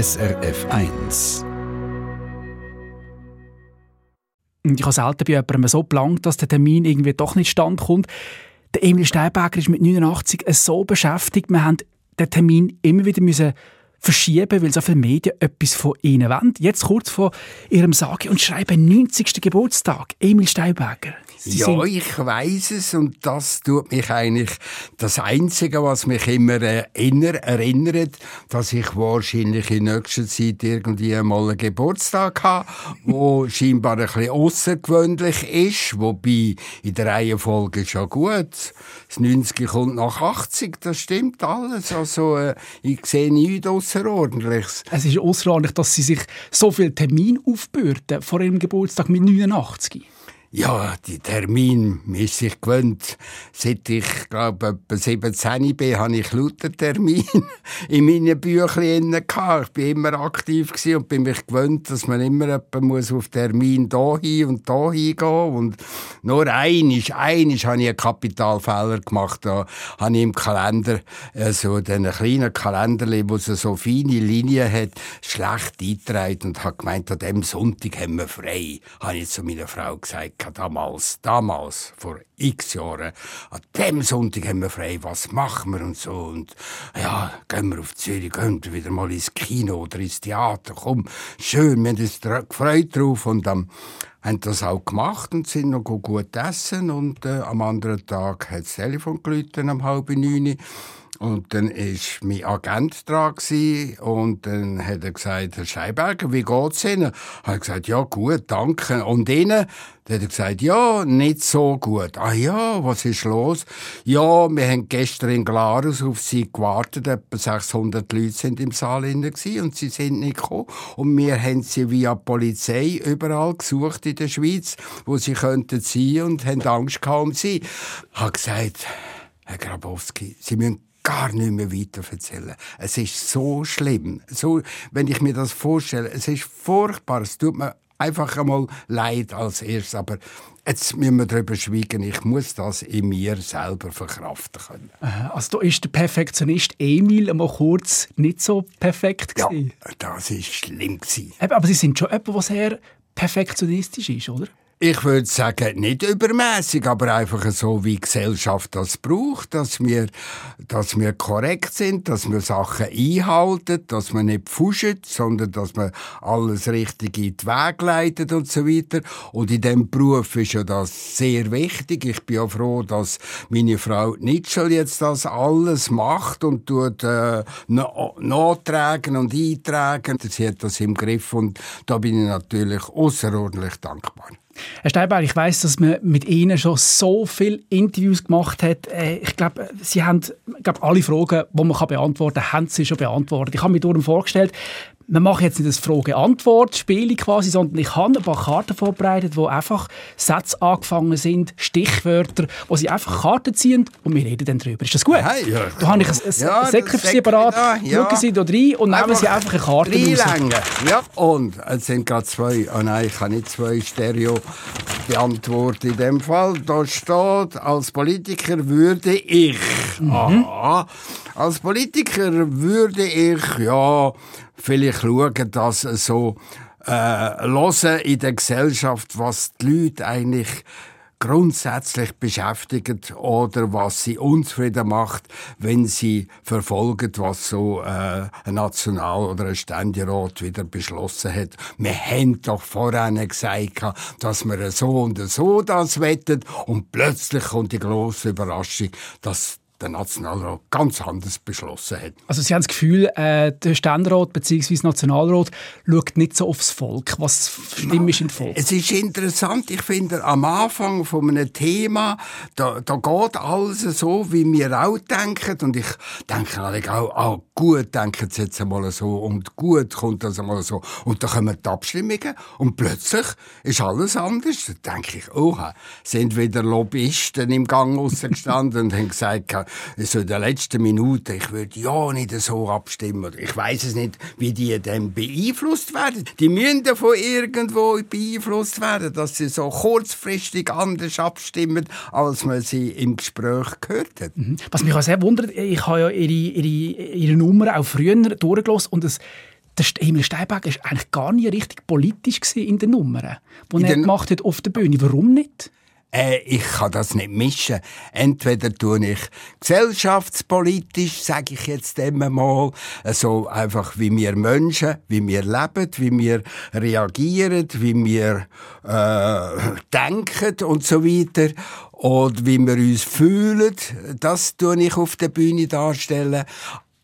SRF 1. ich habe selten bei jemandem so gelangt, dass der Termin irgendwie doch nicht standkommt. Der Emil Steinberger ist mit 89 so beschäftigt, wir haben den Termin immer wieder müssen verschieben, weil so viele Medien etwas von ihnen wollen. Jetzt kurz vor ihrem Sage und Schreiben 90. Geburtstag. Emil Steinberger. Sie ja, ich weiß es und das tut mich eigentlich das Einzige, was mich immer erinnert, erinnert, dass ich wahrscheinlich in nächster Zeit irgendwie einmal einen Geburtstag habe, wo scheinbar ein bisschen außergewöhnlich ist, wobei in der Reihenfolge schon gut. Das 90 kommt nach 80, das stimmt alles. Also äh, ich sehe nichts Außerordentliches. Es ist außerordentlich, dass Sie sich so viel Termin aufbürden vor Ihrem Geburtstag mit 89. Ja, die Termin ist sich gewöhnt. Seit ich, glaube etwa 17 bin, habe ich lauter Termin in meinen Büchlein gehabt. Ich bin immer aktiv und bin mich gewöhnt, dass man immer jemanden muss auf Termin da hin und da hingehen Und nur einisch, einisch habe ich einen Kapitalfehler gemacht. Da habe ich im Kalender, äh, so den kleinen Kalender, wo es so feine Linien hat, schlecht eingetragen und habe gemeint, an dem Sonntag haben wir frei. Habe ich zu meiner Frau gesagt damals, damals, vor x Jahren, an dem Sonntag haben wir frei, was machen wir und so. Und ja, gehen wir auf Zürich, gehen wir wieder mal ins Kino oder ins Theater, komm, schön, wir haben uns gefreut drauf und dann haben das auch gemacht und sind noch gut essen. Und äh, am anderen Tag hat das Telefon geläutet, um halb neun und dann ist mein Agent dran und dann hat er gesagt, Herr Scheiberger, wie geht's Ihnen? Hat er gesagt, ja gut, danke. Und Ihnen? Dann hat er gesagt, ja, nicht so gut. Ah ja, was ist los? Ja, wir haben gestern in Glarus auf Sie gewartet, etwa 600 Leute sind im Saal gewesen, und sie sind nicht gekommen. Und wir haben sie via Polizei überall gesucht in der Schweiz, wo sie könnten sein und haben Angst gehabt um sie. Ich habe gesagt, Herr Grabowski, Sie müssen gar nicht mehr weiter erzählen. Es ist so schlimm. So, wenn ich mir das vorstelle, es ist furchtbar. Es tut mir einfach einmal leid als erstes, aber jetzt müssen wir darüber schweigen. Ich muss das in mir selber verkraften können. Also da ist der Perfektionist Emil einmal kurz nicht so perfekt gewesen. Ja, das ist schlimm gewesen. Aber Sie sind schon jemand, der sehr perfektionistisch ist, oder? Ich würde sagen, nicht übermäßig, aber einfach so, wie die Gesellschaft das braucht, dass wir, dass wir korrekt sind, dass wir Sachen einhalten, dass man nicht pfuschen, sondern dass man alles richtig in die Wege leitet und so weiter. Und in diesem Beruf ist ja das sehr wichtig. Ich bin ja froh, dass meine Frau Nitschel jetzt das alles macht und tut, äh, nachtragen und eintragen. Sie hat das im Griff und da bin ich natürlich außerordentlich dankbar. Herr Steinberg, ich weiß, dass man mit Ihnen schon so viele Interviews gemacht hat. Äh, ich glaube, Sie haben glaub, alle Fragen, die man beantworten kann, haben Sie schon beantwortet. Ich habe mir darum vorgestellt, wir machen jetzt nicht das Frage-Antwort-Spiel quasi, sondern ich habe ein paar Karten vorbereitet, wo einfach Sätze angefangen sind, Stichwörter, wo sie einfach Karten ziehen und wir reden dann drüber. Ist das gut? Hey, ja. Da habe ich ein, ein ja, Säckchen für Sie parat. Ja. Schauen Sie da rein und nehmen Sie einfach eine Karte raus. Ja, und es sind gerade zwei. Oh nein, ich kann nicht zwei Stereo beantworten in dem Fall. Da steht, als Politiker würde ich. Mhm. Aha, als Politiker würde ich, ja, vielleicht schauen, dass so äh, hören in der Gesellschaft, was die Leute eigentlich grundsätzlich beschäftigt oder was sie unzufrieden macht, wenn sie verfolgen, was so äh, ein National- oder ein Ständerat wieder beschlossen hat. Wir haben doch vorhin gesagt, dass wir so und so das wettet und plötzlich kommt die große Überraschung, dass der Nationalrat ganz anders beschlossen hat. Also Sie haben das Gefühl, äh, der Ständerat bzw. Nationalrat schaut nicht so aufs Volk. Was stimmt im Volk? Es ist interessant, ich finde, am Anfang von einem Thema, da, da geht alles so, wie wir auch denken. Und ich denke natürlich auch, oh, gut denken sie jetzt einmal so und gut kommt das einmal so. Und dann kommen die Abstimmungen und plötzlich ist alles anders. Da denke ich, oh, sind wieder Lobbyisten im Gang rausgestanden und haben gesagt, so in der letzten Minute, ich würde ja nicht so abstimmen. Ich weiß es nicht, wie die dann beeinflusst werden. Die müssen davon irgendwo beeinflusst werden, dass sie so kurzfristig anders abstimmen, als man sie im Gespräch gehört hat. Mhm. Was mich auch sehr wundert, ich habe ja ihre, ihre, ihre Nummer auch früher durchgelassen und es der Emil Steinberger war eigentlich gar nie richtig politisch in den Nummern, die er gemacht hat auf der Bühne. Warum nicht? Äh, ich kann das nicht mischen. Entweder tue ich gesellschaftspolitisch, sage ich jetzt immer mal, so einfach wie wir Menschen, wie wir leben, wie wir reagieren, wie wir äh, denken und so weiter und wie wir uns fühlen, das tue ich auf der Bühne darstellen.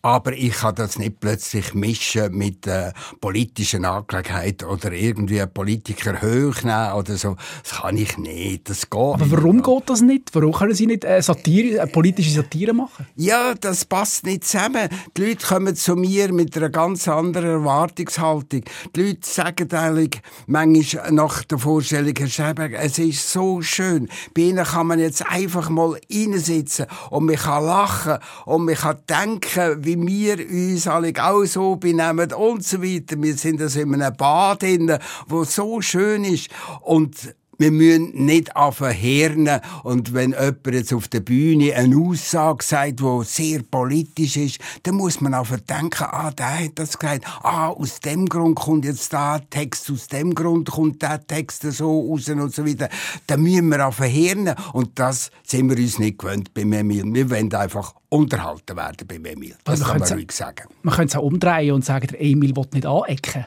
Aber ich kann das nicht plötzlich mischen mit äh, politischen Angelegenheiten oder irgendwie einen Politiker hochnehmen oder so. Das kann ich nicht. Das geht Aber warum nicht. geht das nicht? Warum können Sie nicht äh, Satire, äh, politische Satire machen? Ja, das passt nicht zusammen. Die Leute kommen zu mir mit einer ganz anderen Erwartungshaltung. Die Leute sagen eigentlich manchmal nach der Vorstellung, Herr Schäberg, es ist so schön. Bei Ihnen kann man jetzt einfach mal reinsitzen und man kann lachen und man kann denken, wie wie wir uns alle auch so benehmen und so weiter. Wir sind also in einem Bad drin, wo so schön ist und wir müssen nicht verhirnen. Und wenn jemand jetzt auf der Bühne eine Aussage sagt, die sehr politisch ist, dann muss man einfach denken, ah, der hat das gesagt. Ah, aus dem Grund kommt jetzt der Text, aus dem Grund kommt der Text so raus und so weiter. Dann müssen wir verhirnen. Und das sind wir uns nicht gewöhnt bei Emil. Wir wollen einfach unterhalten werden bei Emil. Das also kann man ruhig sagen. Man könnte es auch umdrehen und sagen, der Emil will nicht anecken.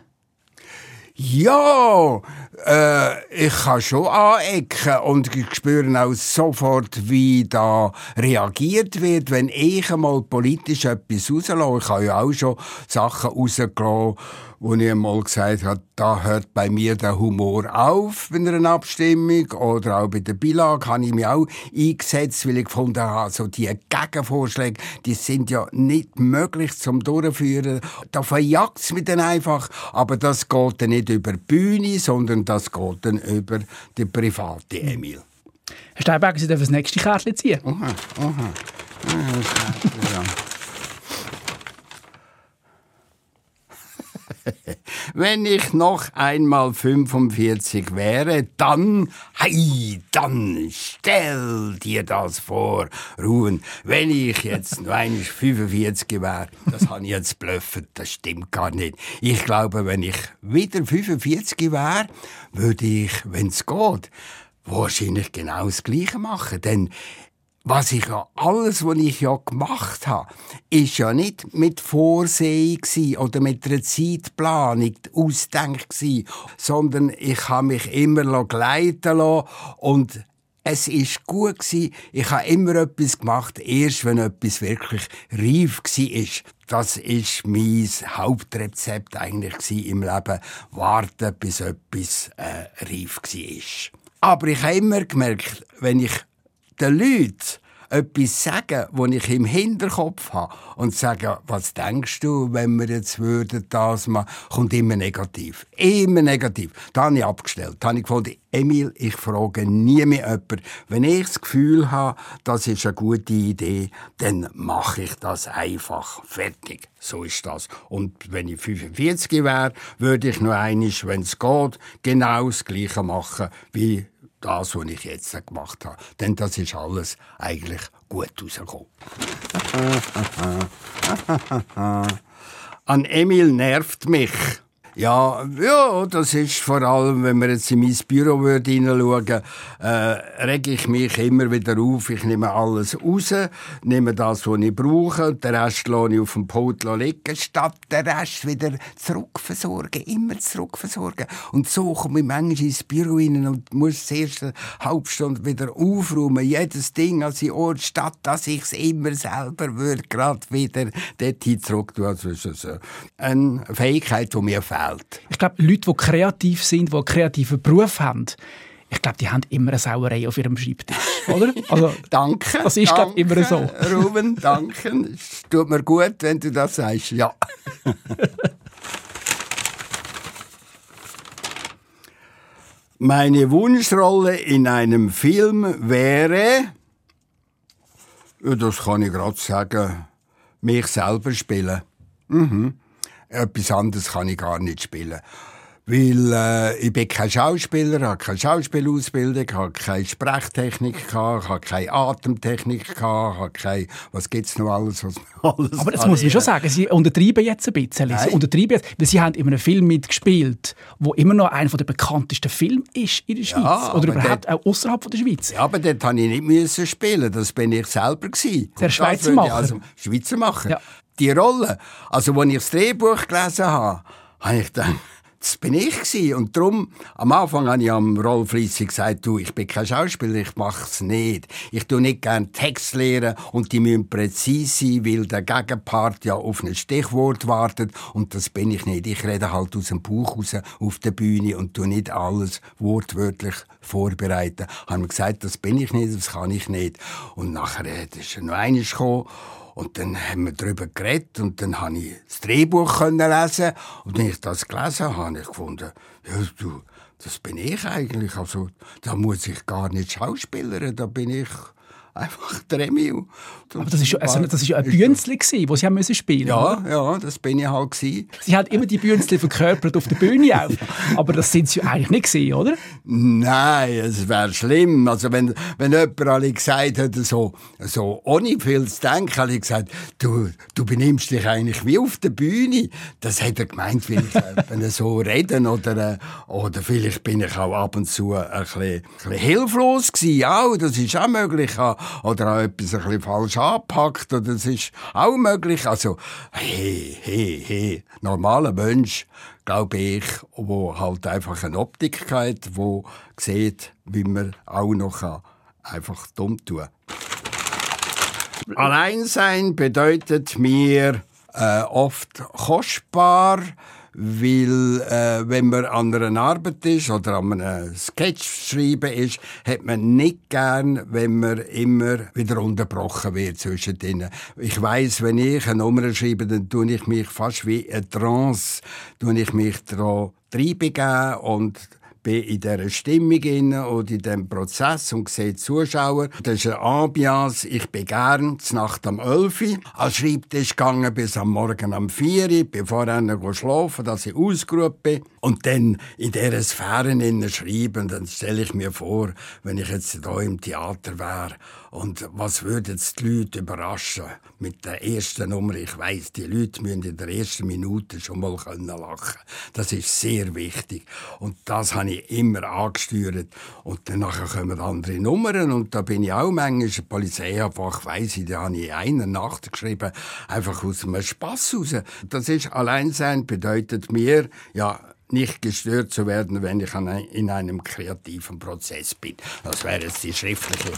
Ja, äh, ich kann schon anecken und ich spüre auch sofort, wie da reagiert wird, wenn ich einmal politisch etwas rauslasse. Ich habe ja auch schon Sachen rausgelassen, wo ich einmal gesagt habe, da hört bei mir der Humor auf bei einer Abstimmung oder auch bei der Beilage habe ich mich auch eingesetzt, weil ich gefunden habe, so die Gegenvorschläge, die sind ja nicht möglich zum Durchführen. Da verjagt es mich dann einfach, aber das geht dann nicht über die Bühne, sondern das geht dann über die private Emil. Herr Steinberger, Sie dürfen das nächste Kärtchen ziehen. Aha, aha. Ja, Wenn ich noch einmal 45 wäre, dann, hei, dann stell dir das vor, Ruhen. Wenn ich jetzt noch einmal 45 wäre, das habe ich jetzt blöffet, das stimmt gar nicht. Ich glaube, wenn ich wieder 45 wäre, würde ich, wenn es geht, wahrscheinlich genau das Gleiche machen. Denn was ich ja, alles, was ich ja gemacht habe, ist ja nicht mit Vorsehen oder mit einer Zeitplanung ausdenkt sondern ich habe mich immer gleiten lassen und es ist gut gsi. Ich habe immer etwas gemacht, erst wenn etwas wirklich reif ist. Das ist mein Hauptrezept eigentlich im Leben. Warten, bis etwas äh, reif war. Aber ich habe immer gemerkt, wenn ich den Leuten etwas sagen, was ich im Hinterkopf habe und sagen, was denkst du, wenn wir jetzt würden das machen, kommt immer negativ. Immer negativ. Da habe ich abgestellt. Da habe ich gefunden, Emil, ich frage nie mehr jemanden. Wenn ich das Gefühl habe, das ist eine gute Idee, dann mache ich das einfach. Fertig. So ist das. Und wenn ich 45 wäre, würde ich nur einisch, wenn es geht, genau das Gleiche machen wie das, was ich jetzt gemacht habe. Denn das ist alles eigentlich gut rausgekommen. An Emil nervt mich. Ja, ja, das ist vor allem, wenn wir jetzt in mein Büro hineinschauen, äh, rege ich mich immer wieder auf. Ich nehme alles raus, nehme das, was ich brauche, den Rest lasse ich auf dem Pult liegen, statt den Rest wieder zurückversorgen, immer zurückversorgen. Und so komme ich manchmal ins Büro rein und muss die erste halbe Stunde wieder aufräumen, jedes Ding an seinen Ort, statt dass ich es immer selber würde, gerade wieder dorthin zurück tun. Also, das ist eine Fähigkeit, die mir fehlt. Welt. Ich glaube, Leute, die kreativ sind, die einen kreativen Beruf haben, ich glaube, die haben immer eine Sauerei auf ihrem Schreibtisch, oder? Also, danke. Das ist, glaube immer so. Ruben, danke. Es tut mir gut, wenn du das sagst. Ja. Meine Wunschrolle in einem Film wäre, das kann ich gerade sagen, mich selber spielen. Mhm. Etwas anderes kann ich gar nicht spielen. Weil äh, ich bin kein Schauspieler, habe keine Schauspielausbildung, habe keine Sprechtechnik gehabt, habe keine Atemtechnik gehabt, habe keine, was gibt's noch alles, was alles Aber das muss ich schon sagen, Sie untertreiben jetzt ein bisschen. Nein. Sie untertreiben jetzt, weil Sie haben in einem Film mitgespielt, wo immer noch einer der bekanntesten Filme ist in der Schweiz. aber Oder überhaupt der- auch außerhalb der Schweiz. Ja, aber dort musste ich nicht müssen spielen. Das bin ich selber gewesen. Der Schweizer Macher. Also Schweizer Macher. Ja. Die Rolle, also als ich das Drehbuch gelesen habe, habe ich gedacht, das bin ich gewesen. Und darum, am Anfang habe ich am Rolf Liessi gesagt, du, ich bin kein Schauspieler, ich mache es nicht. Ich tue nicht gerne Text lehren und die müssen präzise sein, weil der Gegenpart ja auf ein Stichwort wartet und das bin ich nicht. Ich rede halt aus dem Bauch raus auf der Bühne und tue nicht alles wortwörtlich vorbereiten. Haben wir gesagt, das bin ich nicht, das kann ich nicht. Und nachher äh, ist noch einmal gekommen und dann haben wir darüber geredet und dann habe ich das Drehbuch lesen und wenn ich das gelesen habe, habe ich gefunden, ja, du, das bin ich eigentlich. Also da muss ich gar nicht schauspielern, da bin ich einfach der Emil. Aber das ist, ja- also, das ist ja ein Bünzli, das Sie haben müssen spielen Ja, ja, das bin ich halt gewesen. Sie haben immer die Bünzli verkörpert auf der Bühne auch. Aber das sind Sie eigentlich nicht gewesen, oder? Nein, es wäre schlimm. Also wenn, wenn jemand alle gesagt hätte, so, so ohne viel zu denken, habe ich gesagt, du, du benimmst dich eigentlich wie auf der Bühne. Das hätte er gemeint, weil ich äh, so reden oder, äh, oder vielleicht bin ich auch ab und zu ein bisschen, ein bisschen hilflos gewesen. Auch, das ist auch möglich. Oder auch etwas ein bisschen falsch angepackt. Oder das ist auch möglich. Also, hey, hey, hey, normaler Mensch, glaube ich, wo halt einfach eine Optik hat, wo sieht, wie man auch noch einfach dumm tun. Allein sein bedeutet mir äh, oft kostbar, weil äh, wenn man an einer Arbeit ist oder an einem Sketch schreiben ist, hat man nicht gern, wenn man immer wieder unterbrochen wird zwischen denen. Ich weiß, wenn ich eine Nummer schreibe, dann tue ich mich fast wie eine Trance, tue ich mich da reinbegeben und bin in dieser Stimmung inne und in diesem Prozess und sehe Zuschauer. Das ist eine Ambiance. Ich bin gern Nacht am 11 Uhr an Schreibtisch gegangen bis am Morgen am 4 Uhr, bevor ich schlafen dass ich ausgeruht bin. Und dann in dieser Sphäre schreiben, dann stelle ich mir vor, wenn ich jetzt hier im Theater wäre und was würden die Leute überraschen mit der ersten Nummer? Ich weiß, die Leute müssen in der ersten Minute schon mal können lachen. Das ist sehr wichtig. Und das habe ich immer angesteuert. Und dann nachher kommen andere Nummern und da bin ich auch manchmal Polizeiabfach, weiss ich, da habe ich in einer Nacht geschrieben, einfach aus einem Spass raus. Das ist Alleinsein bedeutet mir, ja, nicht gestört zu werden, wenn ich in einem kreativen Prozess bin. Das wäre jetzt die schriftliche,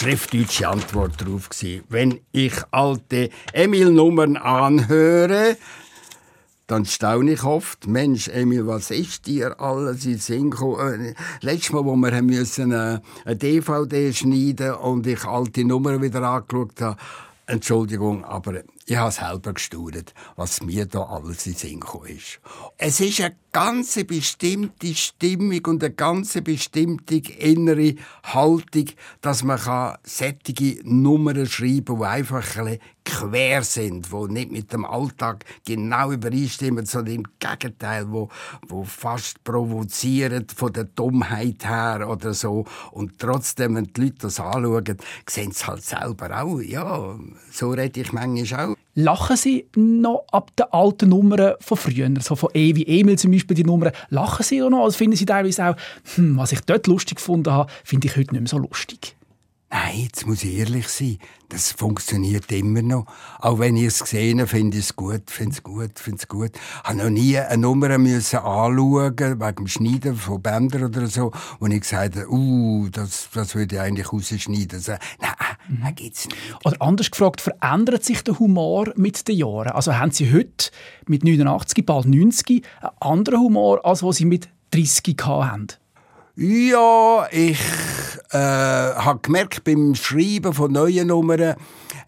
schriftdeutsche Antwort darauf. Wenn ich alte Emil-Nummern anhöre, dann staune ich oft, Mensch, Emil, was ist dir alles in Sinn gekommen? Äh, Letztes Mal, wo wir müssen, äh, eine DVD schneiden und ich alte Nummern wieder angeschaut habe, Entschuldigung, aber ich habe selber gestaunt, was mir da alles in Sinn gekommen ist. Es ist eine ganz bestimmte Stimmung und eine ganz bestimmte innere Haltung, dass man sättige Nummern schreiben kann, die einfach ein quer sind, die nicht mit dem Alltag genau übereinstimmen, sondern im Gegenteil, wo, wo fast provozieren von der Dummheit her oder so. Und trotzdem, wenn die Leute das anschauen, sehen sie halt selber auch, ja, so rede ich manchmal auch. Lachen Sie noch ab den alten Nummern von früher, so von E Emil zum Beispiel, die Nummern, lachen Sie noch? Also finden Sie teilweise auch, hm, was ich dort lustig gefunden habe, finde ich heute nicht mehr so lustig? Nein, jetzt muss ich ehrlich sein. Das funktioniert immer noch. Auch wenn ich es gesehen habe, finde ich es gut, finde es gut, finde es gut. Ich habe noch nie eine Nummer müssen anschauen, wegen dem Schneiden von Bändern oder so, wo ich gesagt habe, uh, das, das würde ich eigentlich rausschneiden. So, nein, nein, gibt's nicht. Oder anders gefragt, verändert sich der Humor mit den Jahren? Also haben Sie heute mit 89, bald 90 einen anderen Humor, als was Sie mit 30 hatten? Ja, ich äh, habe gemerkt beim Schreiben von neuen Nummern,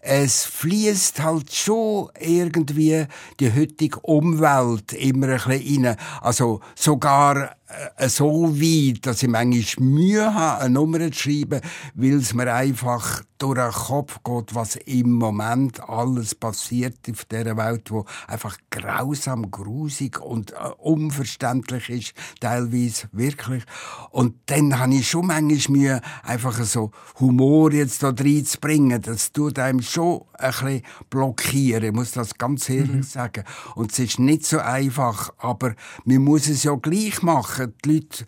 es fließt halt schon irgendwie die heutige Umwelt immer ein bisschen rein. Also sogar äh, so weit, dass ich manchmal Mühe habe, eine Nummer zu schreiben, weil es mir einfach durch den Kopf geht, was im Moment alles passiert auf dieser Welt, wo einfach grausam, grusig und äh, unverständlich ist, teilweise wirklich. Und dann habe ich schon manchmal Mühe, einfach so Humor jetzt da reinzubringen. Das tut einem schon ein bisschen blockieren, ich muss das ganz ehrlich mhm. sagen. Und es ist nicht so einfach, aber man muss es ja gleich machen. Die Leute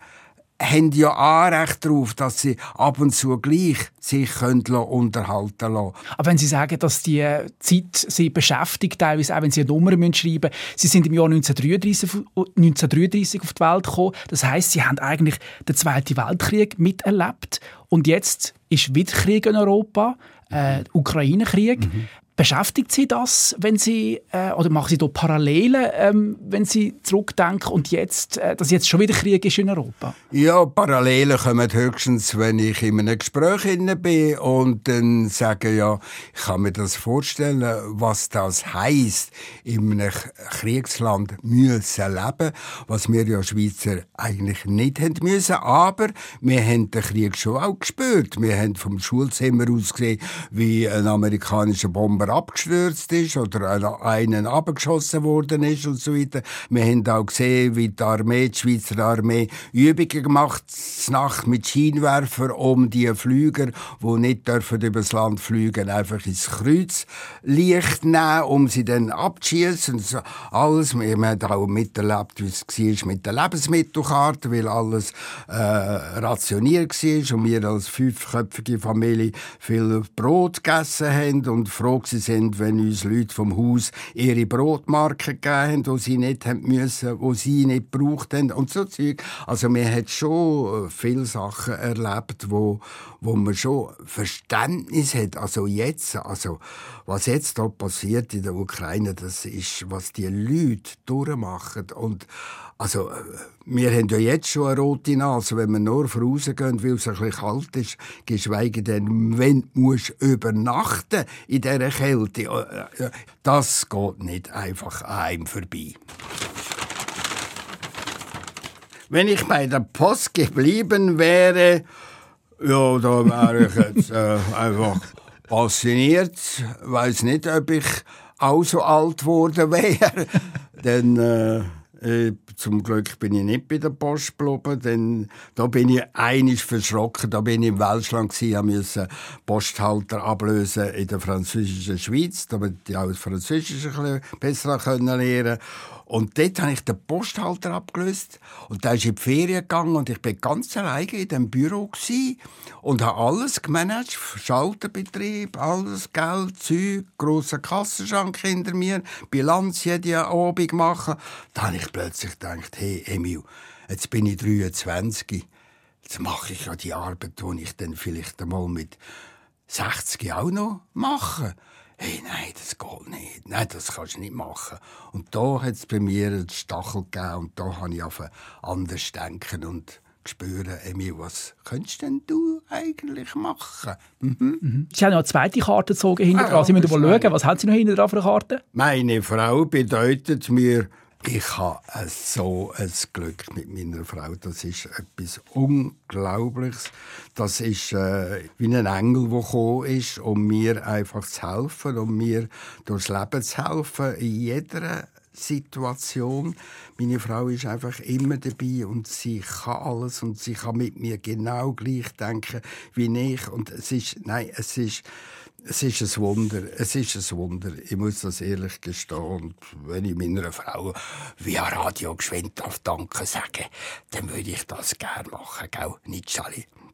haben ja Anrecht darauf, dass sie ab und zu gleich sich können unterhalten lassen. Aber wenn Sie sagen, dass die Zeit Sie beschäftigt, teilweise auch wenn Sie eine Nummer schreiben müssen, Sie sind im Jahr 1933, 1933 auf die Welt gekommen. Das heißt, Sie haben eigentlich den Zweiten Weltkrieg miterlebt und jetzt ist wieder Krieg in Europa, äh, Ukraine-Krieg. Mhm. Beschäftigt Sie das, wenn Sie äh, oder machen Sie da Parallelen, ähm, wenn Sie zurückdenken und jetzt, äh, dass jetzt schon wieder Krieg ist in Europa? Ja, Parallelen kommen höchstens, wenn ich in einem Gespräch bin und dann sage ja, ich kann mir das vorstellen, was das heißt, in einem Kriegsland müssen leben, was wir ja Schweizer eigentlich nicht haben müssen, aber wir haben den Krieg schon auch gespürt. Wir haben vom Schulzimmer aus gesehen, wie ein amerikanischer Bomber jemand abgestürzt ist oder einen abgeschossen worden ist und so weiter. Wir haben auch gesehen, wie die Armee, die Schweizer Armee, Übungen gemacht Nacht mit Scheinwerfer, um die Flüger, die nicht dürfen übers Land fliegen, einfach ins Kreuzlicht nehmen, um sie dann abzuschießen. So alles. Wir haben auch miterlebt, wie es war mit der Lebensmittelkarte, weil alles äh, rationiert war und wir als fünfköpfige Familie viel Brot gegessen haben und froh sind, wenn uns Leute vom Haus ihre Brotmarken gegeben haben, die sie nicht haben müssen, die sie nicht gebraucht haben und so Zeug. Also man hat schon äh, viele Sachen erlebt, wo, wo man schon Verständnis hat. Also jetzt, also was jetzt da passiert in der Ukraine, das ist, was die Leute durchmachen und also, äh, wir haben ja jetzt schon eine rote Nase, wenn wir nur vorausgehen, weil es ein bisschen kalt ist, geschweige denn, wenn du übernachten in dieser Kälte. Äh, äh, das geht nicht einfach an einem vorbei. Wenn ich bei der Post geblieben wäre, ja, da wäre ich jetzt äh, einfach passioniert. Weiß nicht, ob ich auch so alt geworden wäre. Denn äh, äh, zum Glück bin ich nicht bei der Post geblieben, denn da bin ich einig verschrocken. Da bin ich im Welschland gewesen, musste Posthalter ablösen in der französischen Schweiz, damit ich auch das Französische ein bisschen besser lernen und dort habe ich den Posthalter abgelöst. Und der ist in die Ferien gegangen und ich bin ganz alleine in dem Büro und habe alles gemanagt, Schalterbetrieb, alles Geld, Zeug, grosser Kassenschrank hinter mir, Bilanz jede Abend machen. Da habe ich plötzlich gedacht, hey Emil, jetzt bin ich 23, jetzt mache ich ja die Arbeit, die ich dann vielleicht einmal mit 60 auch noch mache hey, nein, das geht nicht, nein, das kannst du nicht machen. Und da hat es bei mir einen Stachel gegeben und da habe ich auf anders denken und spüren, Emil, was könntest denn du eigentlich machen? Mhm. Mhm. Sie haben noch eine zweite Karte gezogen hinter ah, Sie müssen mal schauen, was haben Sie noch hinter dran für eine Karte? Meine Frau bedeutet mir ich habe so ein Glück mit meiner Frau. Das ist etwas Unglaubliches. Das ist äh, wie ein Engel, der gekommen ist, um mir einfach zu helfen, um mir durchs Leben zu helfen, in jeder Situation. Meine Frau ist einfach immer dabei und sie kann alles und sie kann mit mir genau gleich denken wie ich. Und es ist, nein, es ist, es ist ein Wunder. Es ist ein Wunder. Ich muss das ehrlich gestehen. Und wenn ich meiner Frau via Radio geschwind auf Danke sagen, dann würde ich das gerne machen. Gell? Nicht. Du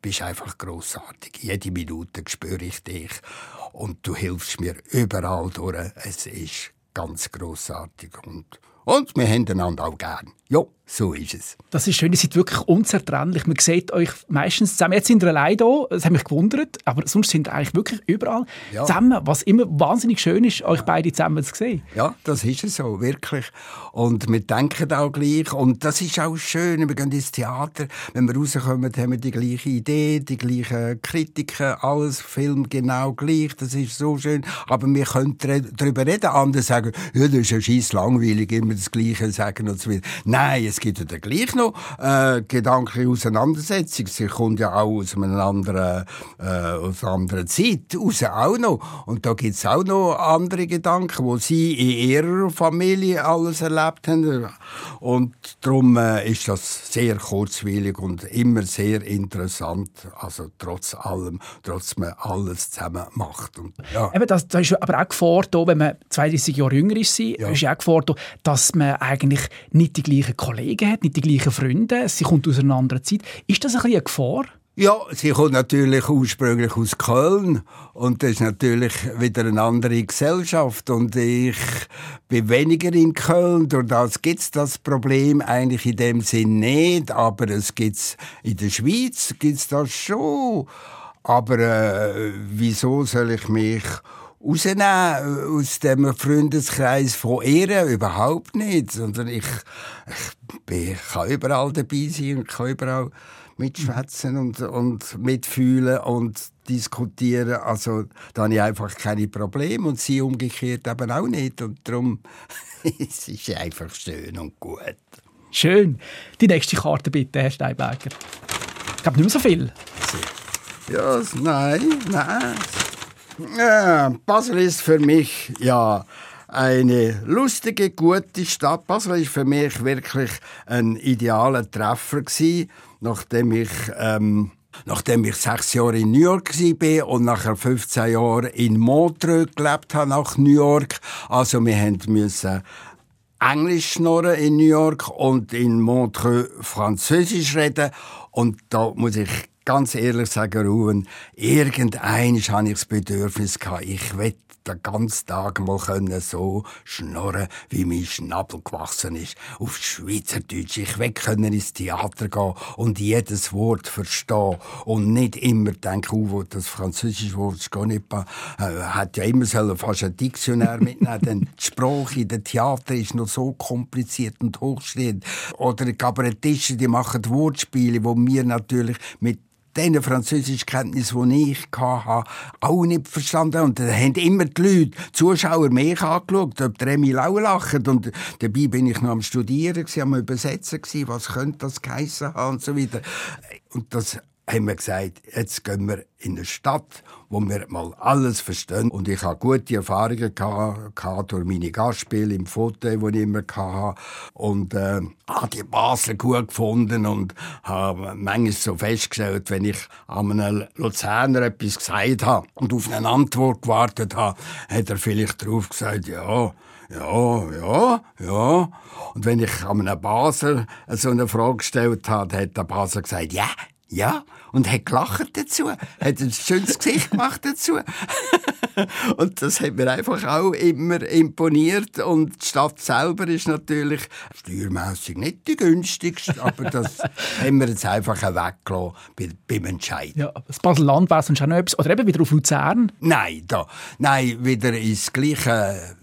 bist einfach grossartig. Jede Minute spüre ich dich. Und du hilfst mir überall durch. Es ist ganz grossartig. Und, und wir haben einander auch gern. Ja, so ist es. Das ist schön, ihr seid wirklich unzertrennlich. Man sieht euch meistens zusammen. Jetzt sind ihr allein hier, das hat mich gewundert, aber sonst sind ihr eigentlich wirklich überall ja. zusammen, was immer wahnsinnig schön ist, euch beide zusammen zu sehen. Ja, das ist es so, wirklich. Und wir denken auch gleich und das ist auch schön, wir gehen ins Theater, wenn wir rauskommen, haben wir die gleiche Idee, die gleichen Kritiken, alles, Film genau gleich, das ist so schön, aber wir können darüber reden, andere sagen, ja, das ist ja scheiß langweilig, immer das Gleiche sagen und so weiter. Nein, es gibt ja dann gleich noch äh, gedankliche Auseinandersetzung. Sie kommt ja auch aus einer anderen, äh, aus einer anderen Zeit raus, auch noch. Und da gibt es auch noch andere Gedanken, wo sie in ihrer Familie alles erlebt haben. Und darum äh, ist das sehr kurzweilig und immer sehr interessant. Also trotz allem, trotz man alles zusammen macht. Und, ja. Eben das, das ist aber auch Gefahr, da, wenn man 32 Jahre jünger ist, ja. ist auch Gefahr, da, dass man eigentlich nicht die gleichen Kollegen hat, nicht die gleichen Freunde. Sie kommt aus einer anderen Zeit. Ist das ein eine Gefahr? Ja, sie kommt natürlich ursprünglich aus Köln und das ist natürlich wieder eine andere Gesellschaft und ich bin weniger in Köln, durch gibt es das Problem eigentlich in dem Sinn nicht, aber es gibt's in der Schweiz gibt's das schon. Aber äh, wieso soll ich mich rausnehmen aus dem Freundeskreis von ihr überhaupt nicht, sondern ich, ich, bin, kann überall dabei sein und kann überall mitschwätzen und, und mitfühlen und diskutieren. Also da habe ich einfach keine Probleme und sie umgekehrt eben auch nicht. Und darum es ist es einfach schön und gut. Schön. Die nächste Karte bitte, Herr Steinberger. Ich glaube nicht mehr so viel. Ja, nein, nein. Basel ist für mich ja eine lustige, gute Stadt. Basel ist für mich wirklich ein idealer Treffer gewesen, nachdem ich ähm, nachdem ich sechs Jahre in New York war und nachher 15 Jahre in Montreux gelebt habe nach New York. Also wir mussten Englisch schnurren in New York und in Montreux Französisch reden. Und da muss ich ganz ehrlich sagen, Ruben, irgendein habe ich das Bedürfnis gehabt, ich will den ganzen Tag mal können so schnurren, wie mein Schnabel gewachsen ist. Auf Schweizerdeutsch. Ich will können ins Theater gehen und jedes Wort verstehen und nicht immer denken, oh, das französische Wort ist gar nicht, äh, hat ja immer sollen fast ein Diktionär mitnehmen, denn die Sprache in den Theater ist noch so kompliziert und hochstehend. Oder Kabarettisten, die machen Wortspiele, wo wir natürlich mit den Französischkenntnis, die ich hatte, auch nicht verstanden. Und da haben immer die Leute, die Zuschauer, mich angeschaut, ob der Emil auch lacht. Und dabei bin ich noch am Studieren, am Übersetzen, was könnte das geheissen haben und so weiter. Und das haben wir gesagt, jetzt gehen wir in eine Stadt, wo wir mal alles verstehen. Und ich habe gute Erfahrungen gehabt, durch meine Gastspiele im Foto, die ich immer hatte. Und äh, habe die Basel gut gefunden und habe manchmal so festgestellt, wenn ich an einem Luzerner etwas gesagt habe und auf eine Antwort gewartet habe, hat er vielleicht darauf gesagt, ja, ja, ja, ja. Und wenn ich an einem Basel so eine Frage gestellt habe, hat der Basel gesagt, ja, ja, und hat gelacht dazu, hat ein schönes Gesicht gemacht dazu. und das hat mir einfach auch immer imponiert. Und die Stadt selber ist natürlich steuermässig nicht die günstigste, aber das haben wir jetzt einfach weggelassen beim Entscheid. Ja, das Basel-Land wäre sonst auch noch etwas. Oder eben wieder auf Luzern? Nein, da, nein, wieder ins gleiche,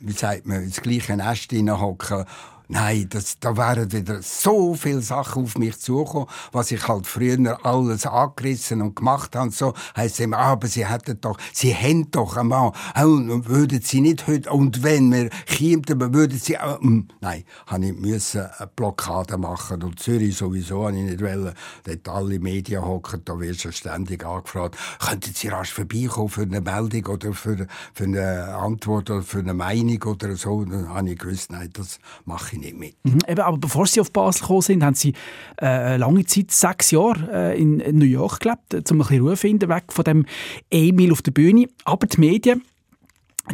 wie sagt man, ins gleiche Nest hineinhocken Nein, das, da wären wieder so viele Sachen auf mich zugekommen, was ich halt früher alles angerissen und gemacht habe. So heisst es immer, ah, aber sie hätten doch, sie haben doch einmal, und würden sie nicht heute, und wenn wir kämen, würden sie, hm, nein, habe ich müssen eine Blockade machen und Zürich sowieso habe ich nicht wollen, dort alle Medien hocken, da wirst du ständig angefragt, könnten sie rasch vorbeikommen für eine Meldung oder für, für eine Antwort oder für eine Meinung oder so, dann habe ich gewusst, nein, das mache ich ich nicht mit. Mhm, eben, aber bevor Sie auf Basel gekommen sind, haben Sie äh, lange Zeit, sechs Jahre äh, in New York gelebt, um ein bisschen Ruhe finden, weg von dem Emil auf der Bühne. Aber die Medien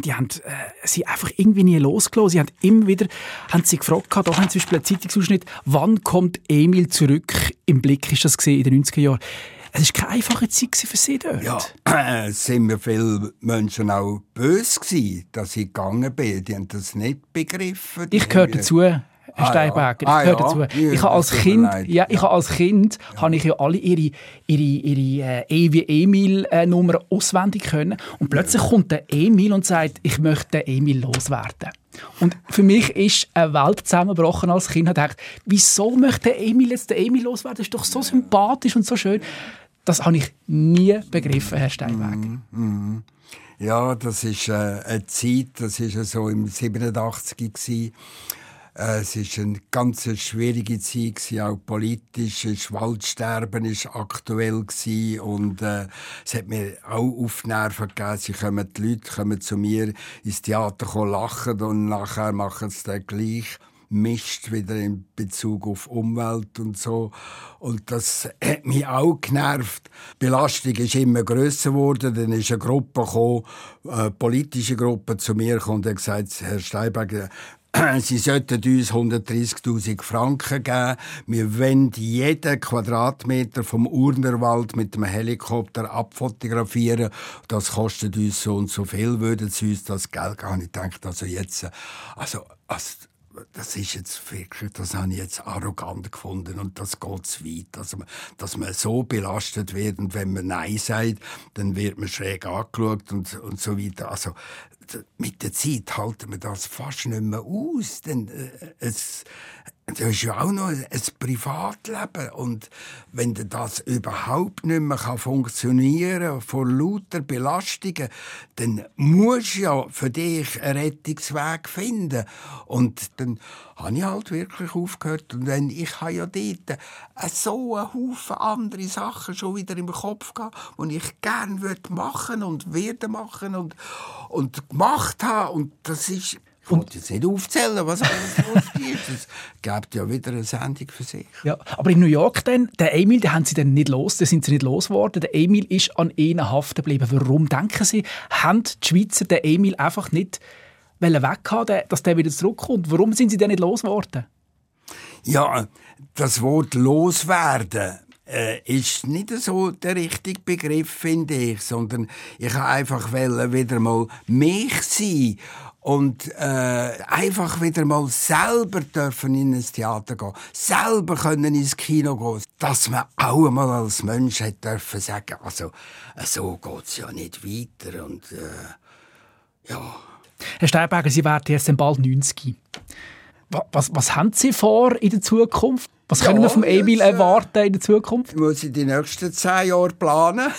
die haben äh, sie einfach irgendwie nie losgelassen. Sie haben immer wieder haben sie gefragt, da haben sie zum Beispiel einen Zeitungsausschnitt, wann kommt Emil zurück? Im Blick ist das gesehen in den 90er Jahren. Es war keine einfache Zeit für Sie dort. Ja, es sind mir viele Menschen auch böse gewesen, dass ich gegangen bin. Die haben das nicht begriffen. ich gehöre dazu. Herr ah, Steinberger. Ja. Ah, ja. dazu. Ich habe als Kind, ja, ich ja. habe als Kind, ja. habe ich ja alle ihre, ihre, ihre äh, E Emil-Nummer äh, auswendig können. Und plötzlich kommt der Emil und sagt, ich möchte den Emil loswerden. Und für mich ist eine Welt zusammengebrochen als Kind. Ich dachte, wieso möchte Emil jetzt den Emil loswerden? Das ist doch so sympathisch und so schön. Das habe ich nie begriffen, Herr Steinberger. Mm, mm. Ja, das ist äh, eine Zeit, das ist so im 87 gewesen. Äh, es war eine ganz schwierige Zeit, gewesen, auch politisch. Das Waldsterben war aktuell gewesen und äh, es hat mir auch auf Nerven gegeben. Sie kommen, die Leute kommen zu mir ins Theater lachen und nachher machen sie dann gleich mischt wieder in Bezug auf Umwelt und so. Und das hat mich auch genervt. Die Belastung ist immer grösser geworden. Dann ist eine Gruppe gekommen, eine politische Gruppe zu mir und hat gesagt, Herr Steinberger, Sie sollten uns 130.000 Franken geben. Wir wollen jeden Quadratmeter vom Urnerwald mit dem Helikopter abfotografieren. Das kostet uns so und so viel. Würden Sie uns das Geld geben? Ich denke, also jetzt, also, also das ist jetzt wirklich, das habe ich jetzt arrogant gefunden und das geht zu weit. Also, dass man so belastet wird und wenn man Nein sagt, dann wird man schräg angeschaut und, und so weiter. Also, mit der Zeit halten wir das fast nicht mehr aus. Denn, äh, es, das ist ja auch noch ein Privatleben. Und wenn das überhaupt nicht mehr funktionieren kann, vor lauter Belastungen, dann musst du ja für dich einen Rettungsweg finden. Und dann habe ich halt wirklich aufgehört. Und wenn ich habe ja dort so einen Haufen andere Sachen schon wieder im Kopf gehabt, die ich gerne machen und werde machen und, und gemacht habe. Und das ist ich wollte jetzt nicht aufzählen, was alles los ist. Es gibt ja wieder eine Sendung für sich. Ja, aber in New York dann, der Emil, den haben Sie dann nicht los, den sind Sie nicht losgeworden. Der Emil ist an ihnen haften geblieben. Warum, denken Sie, haben die Schweizer den Emil einfach nicht weghaben, dass der wieder zurückkommt? Warum sind Sie denn nicht losgeworden? Ja, das Wort loswerden äh, ist nicht so der richtige Begriff, finde ich, sondern ich habe einfach wieder mal mich sein und äh, einfach wieder mal selber dürfen in ein Theater gehen, selber können ins Kino gehen, dass man auch einmal als Mensch hat dürfen sagen, also so geht's ja nicht weiter und äh, ja. Herr Steinberger, Sie werden jetzt bald 90. Was, was haben Sie vor in der Zukunft? Was können ja, wir vom Emil äh, erwarten in der Zukunft? Muss ich die nächsten zehn Jahre planen.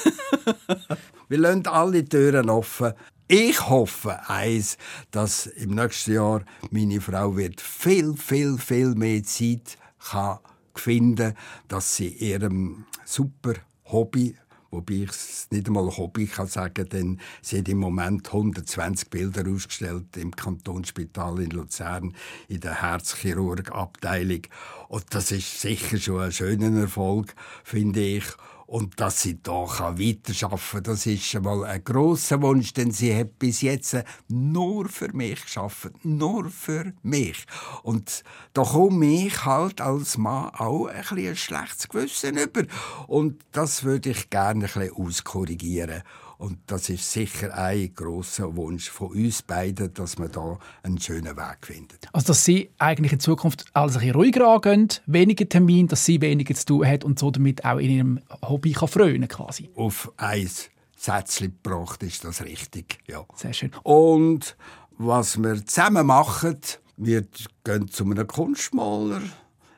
wir lassen alle Türen offen. Ich hoffe eins, dass im nächsten Jahr meine Frau wird viel, viel, viel mehr Zeit kann finden, dass sie ihrem super Hobby wobei ich es nicht einmal Hobby kann sagen, denn hat im Moment 120 Bilder ausgestellt im Kantonsspital in Luzern in der Herzchirurgabteilung. Und das ist sicher schon ein schöner Erfolg, finde ich und dass sie da weiterarbeiten kann, das ist schon mal ein grosser Wunsch, denn sie hat bis jetzt nur für mich geschafft, nur für mich. Und da komme ich halt als Mann auch ein, bisschen ein schlechtes Gewissen über. Und das würde ich gerne ein bisschen auskorrigieren. Und das ist sicher ein großer Wunsch von uns beiden, dass wir da einen schönen Weg finden. Also, dass Sie eigentlich in Zukunft alles ein bisschen ruhiger angehen, weniger Termine, dass Sie weniger zu tun haben und so damit auch in Ihrem Hobby kann frönen quasi. Auf eins Sätzchen gebracht ist das richtig, ja. Sehr schön. Und was wir zusammen machen, wir gehen zu einem Kunstmaler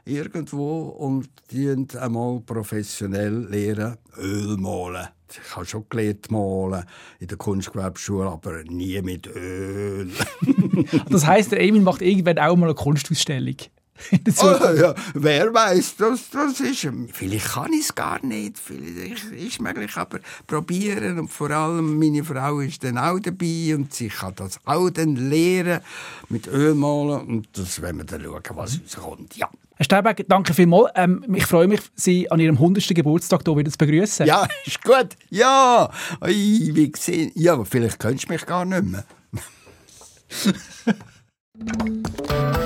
irgendwo und die einmal professionell lernen, Öl malen ich habe schon gelernt malen in der Kunstgewerbeschule, aber nie mit Öl. das heißt, der Emil macht irgendwann auch mal eine Kunstausstellung. oh, ja, wer weiß, das, das ist. Vielleicht kann ich es gar nicht, vielleicht ist möglich, aber probieren und vor allem meine Frau ist dann auch dabei und sie kann das auch dann lernen mit Öl malen und das werden wir dann schauen, was rauskommt. Ja. Herr Steinberg, danke vielmals. Ähm, ich freue mich, Sie an Ihrem 100. Geburtstag hier wieder zu begrüßen. Ja, ist gut. Ja, Ui, wie gesehen. Ja, aber vielleicht kennst du mich gar nicht mehr.